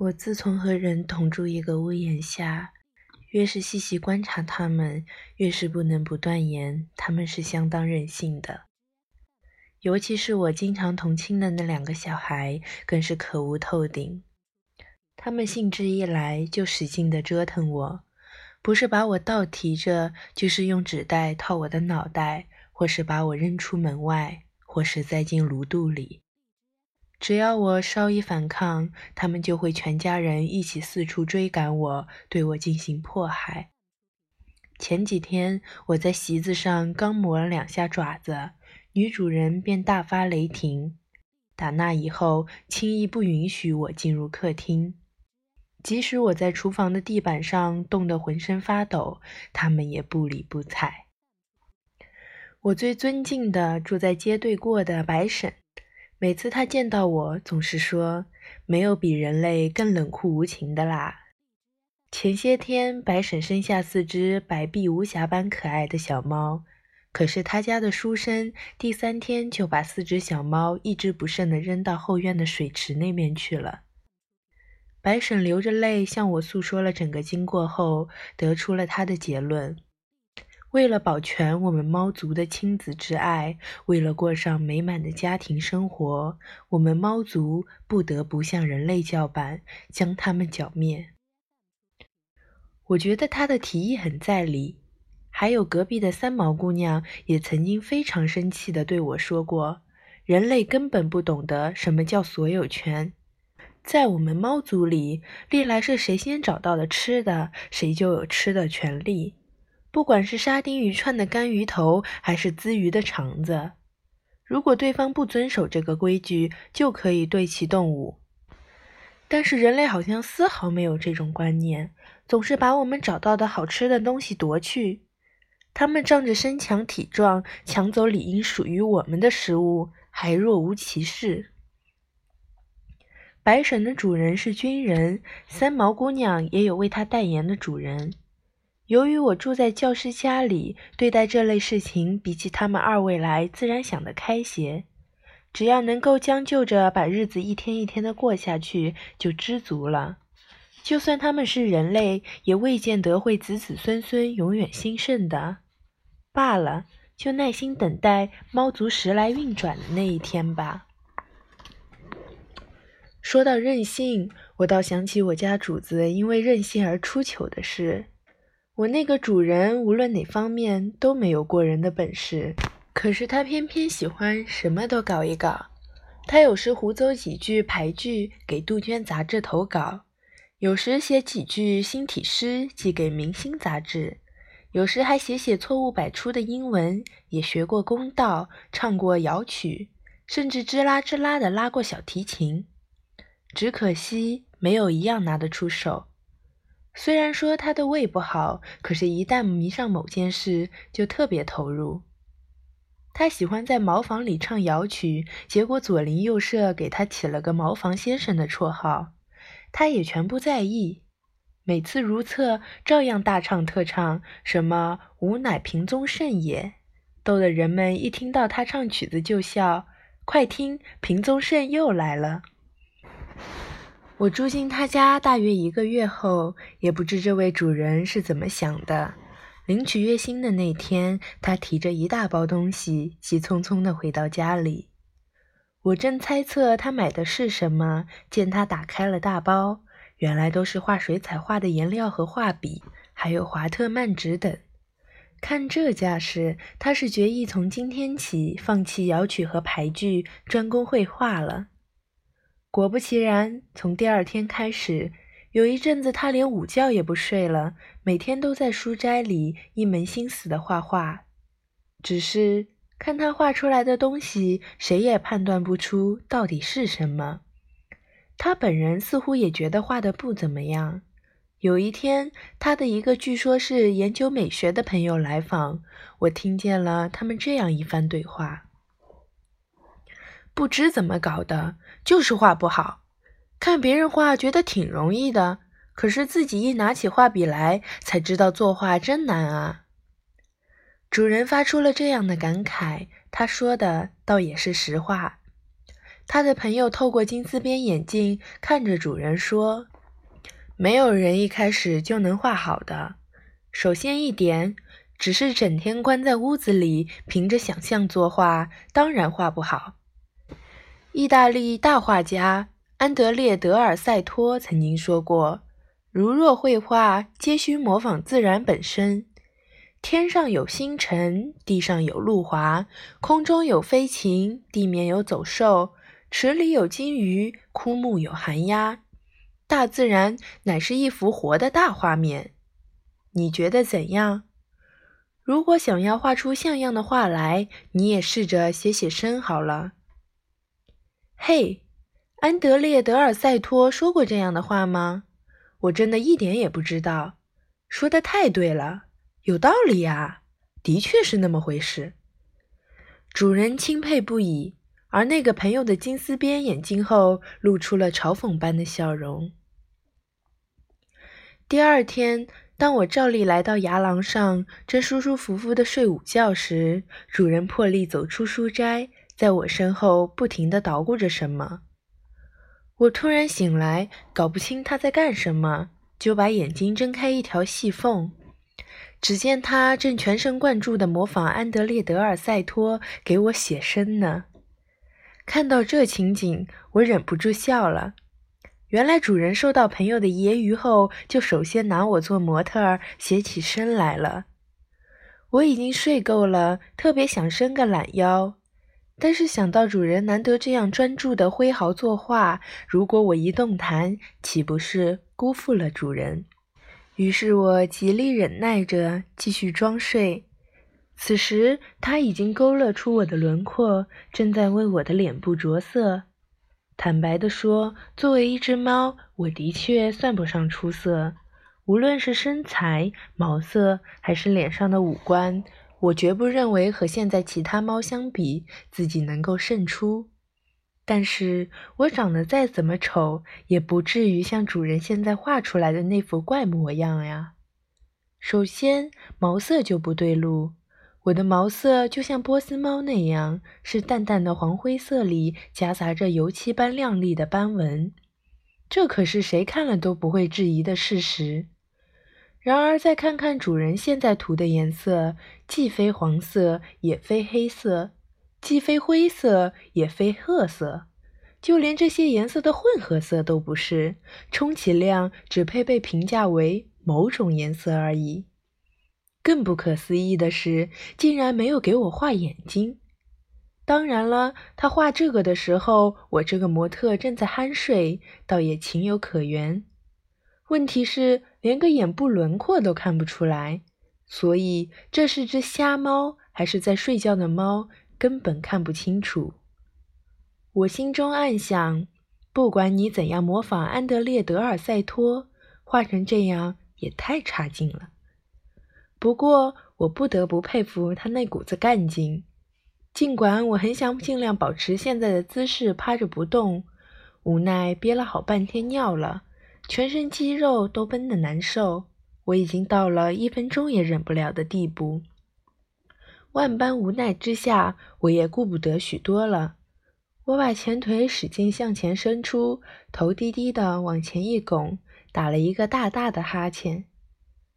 我自从和人同住一个屋檐下，越是细细观察他们，越是不能不断言他们是相当任性的。尤其是我经常同亲的那两个小孩，更是可恶透顶。他们兴致一来就使劲地折腾我，不是把我倒提着，就是用纸袋套我的脑袋，或是把我扔出门外，或是栽进炉肚里。只要我稍一反抗，他们就会全家人一起四处追赶我，对我进行迫害。前几天我在席子上刚磨了两下爪子，女主人便大发雷霆。打那以后，轻易不允许我进入客厅，即使我在厨房的地板上冻得浑身发抖，他们也不理不睬。我最尊敬的住在街对过的白婶。每次他见到我，总是说：“没有比人类更冷酷无情的啦。”前些天，白婶生下四只白璧无瑕般可爱的小猫，可是他家的书生第三天就把四只小猫一只不剩的扔到后院的水池那边去了。白婶流着泪向我诉说了整个经过后，得出了他的结论。为了保全我们猫族的亲子之爱，为了过上美满的家庭生活，我们猫族不得不向人类叫板，将它们剿灭。我觉得他的提议很在理。还有隔壁的三毛姑娘也曾经非常生气地对我说过：“人类根本不懂得什么叫所有权，在我们猫族里，历来是谁先找到了吃的，谁就有吃的权利。”不管是沙丁鱼串的干鱼头，还是鲻鱼的肠子，如果对方不遵守这个规矩，就可以对其动武。但是人类好像丝毫没有这种观念，总是把我们找到的好吃的东西夺去。他们仗着身强体壮，抢走理应属于我们的食物，还若无其事。白婶的主人是军人，三毛姑娘也有为她代言的主人。由于我住在教师家里，对待这类事情比起他们二位来，自然想得开些。只要能够将就着把日子一天一天的过下去，就知足了。就算他们是人类，也未见得会子子孙孙永远兴盛的。罢了，就耐心等待猫族时来运转的那一天吧。说到任性，我倒想起我家主子因为任性而出糗的事。我那个主人无论哪方面都没有过人的本事，可是他偏偏喜欢什么都搞一搞。他有时胡诌几句牌句给杜鹃杂志投稿，有时写几句新体诗寄给明星杂志，有时还写写错误百出的英文。也学过公道，唱过谣曲，甚至吱啦吱啦的拉过小提琴。只可惜没有一样拿得出手。虽然说他的胃不好，可是，一旦迷上某件事，就特别投入。他喜欢在茅房里唱谣曲，结果左邻右舍给他起了个“茅房先生”的绰号，他也全不在意。每次如厕，照样大唱特唱，什么“吾乃平宗盛也”，逗得人们一听到他唱曲子就笑。快听，平宗盛又来了。我住进他家大约一个月后，也不知这位主人是怎么想的。领取月薪的那天，他提着一大包东西，急匆匆地回到家里。我正猜测他买的是什么，见他打开了大包，原来都是画水彩画的颜料和画笔，还有华特曼纸等。看这架势，他是决意从今天起放弃摇曲和牌具，专攻绘画了。果不其然，从第二天开始，有一阵子他连午觉也不睡了，每天都在书斋里一门心思的画画。只是看他画出来的东西，谁也判断不出到底是什么。他本人似乎也觉得画的不怎么样。有一天，他的一个据说是研究美学的朋友来访，我听见了他们这样一番对话。不知怎么搞的，就是画不好。看别人画觉得挺容易的，可是自己一拿起画笔来，才知道作画真难啊。主人发出了这样的感慨，他说的倒也是实话。他的朋友透过金丝边眼镜看着主人说：“没有人一开始就能画好的。首先一点，只是整天关在屋子里，凭着想象作画，当然画不好。”意大利大画家安德烈·德尔塞托曾经说过：“如若绘画皆需模仿自然本身。”天上有星辰，地上有露华，空中有飞禽，地面有走兽，池里有金鱼，枯木有寒鸦。大自然乃是一幅活的大画面。你觉得怎样？如果想要画出像样的画来，你也试着写写生好了。嘿，安德烈·德尔塞托说过这样的话吗？我真的一点也不知道。说的太对了。有道理呀，的确是那么回事。主人钦佩不已，而那个朋友的金丝边眼镜后露出了嘲讽般的笑容。第二天，当我照例来到牙廊上，正舒舒服服的睡午觉时，主人破例走出书斋，在我身后不停的捣鼓着什么。我突然醒来，搞不清他在干什么，就把眼睛睁开一条细缝。只见他正全神贯注地模仿安德烈·德尔塞托给我写生呢。看到这情景，我忍不住笑了。原来主人受到朋友的揶揄后，就首先拿我做模特儿写起生来了。我已经睡够了，特别想伸个懒腰，但是想到主人难得这样专注地挥毫作画，如果我一动弹，岂不是辜负了主人？于是我极力忍耐着继续装睡。此时他已经勾勒出我的轮廓，正在为我的脸部着色。坦白地说，作为一只猫，我的确算不上出色。无论是身材、毛色，还是脸上的五官，我绝不认为和现在其他猫相比，自己能够胜出。但是我长得再怎么丑，也不至于像主人现在画出来的那副怪模样呀。首先，毛色就不对路。我的毛色就像波斯猫那样，是淡淡的黄灰色里夹杂着油漆般亮丽的斑纹，这可是谁看了都不会质疑的事实。然而，再看看主人现在涂的颜色，既非黄色，也非黑色。既非灰色，也非褐色，就连这些颜色的混合色都不是，充其量只配被评价为某种颜色而已。更不可思议的是，竟然没有给我画眼睛。当然了，他画这个的时候，我这个模特正在酣睡，倒也情有可原。问题是，连个眼部轮廓都看不出来，所以这是只瞎猫，还是在睡觉的猫？根本看不清楚。我心中暗想：不管你怎样模仿安德烈·德尔塞托，画成这样也太差劲了。不过，我不得不佩服他那股子干劲。尽管我很想尽量保持现在的姿势趴着不动，无奈憋了好半天尿了，全身肌肉都绷得难受。我已经到了一分钟也忍不了的地步。万般无奈之下，我也顾不得许多了。我把前腿使劲向前伸出，头低低的往前一拱，打了一个大大的哈欠。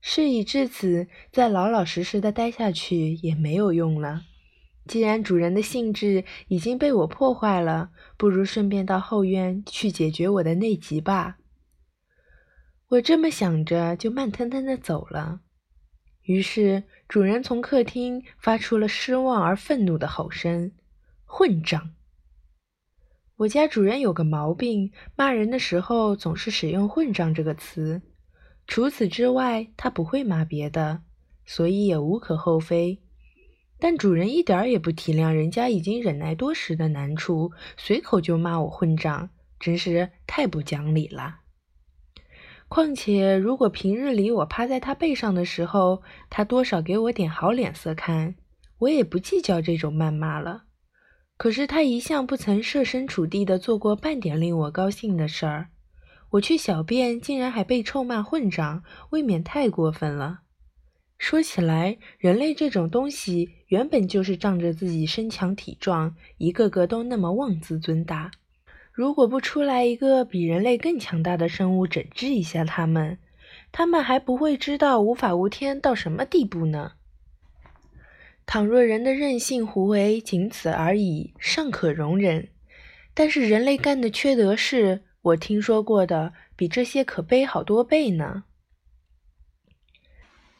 事已至此，再老老实实的待下去也没有用了。既然主人的兴致已经被我破坏了，不如顺便到后院去解决我的内急吧。我这么想着，就慢腾腾的走了。于是，主人从客厅发出了失望而愤怒的吼声：“混账！”我家主人有个毛病，骂人的时候总是使用“混账”这个词。除此之外，他不会骂别的，所以也无可厚非。但主人一点也不体谅人家已经忍耐多时的难处，随口就骂我混账，真是太不讲理了。况且，如果平日里我趴在他背上的时候，他多少给我点好脸色看，我也不计较这种谩骂了。可是他一向不曾设身处地的做过半点令我高兴的事儿，我去小便竟然还被臭骂混账，未免太过分了。说起来，人类这种东西原本就是仗着自己身强体壮，一个个都那么妄自尊大。如果不出来一个比人类更强大的生物整治一下他们，他们还不会知道无法无天到什么地步呢。倘若人的任性胡为仅此而已，尚可容忍。但是人类干的缺德事，我听说过的比这些可悲好多倍呢。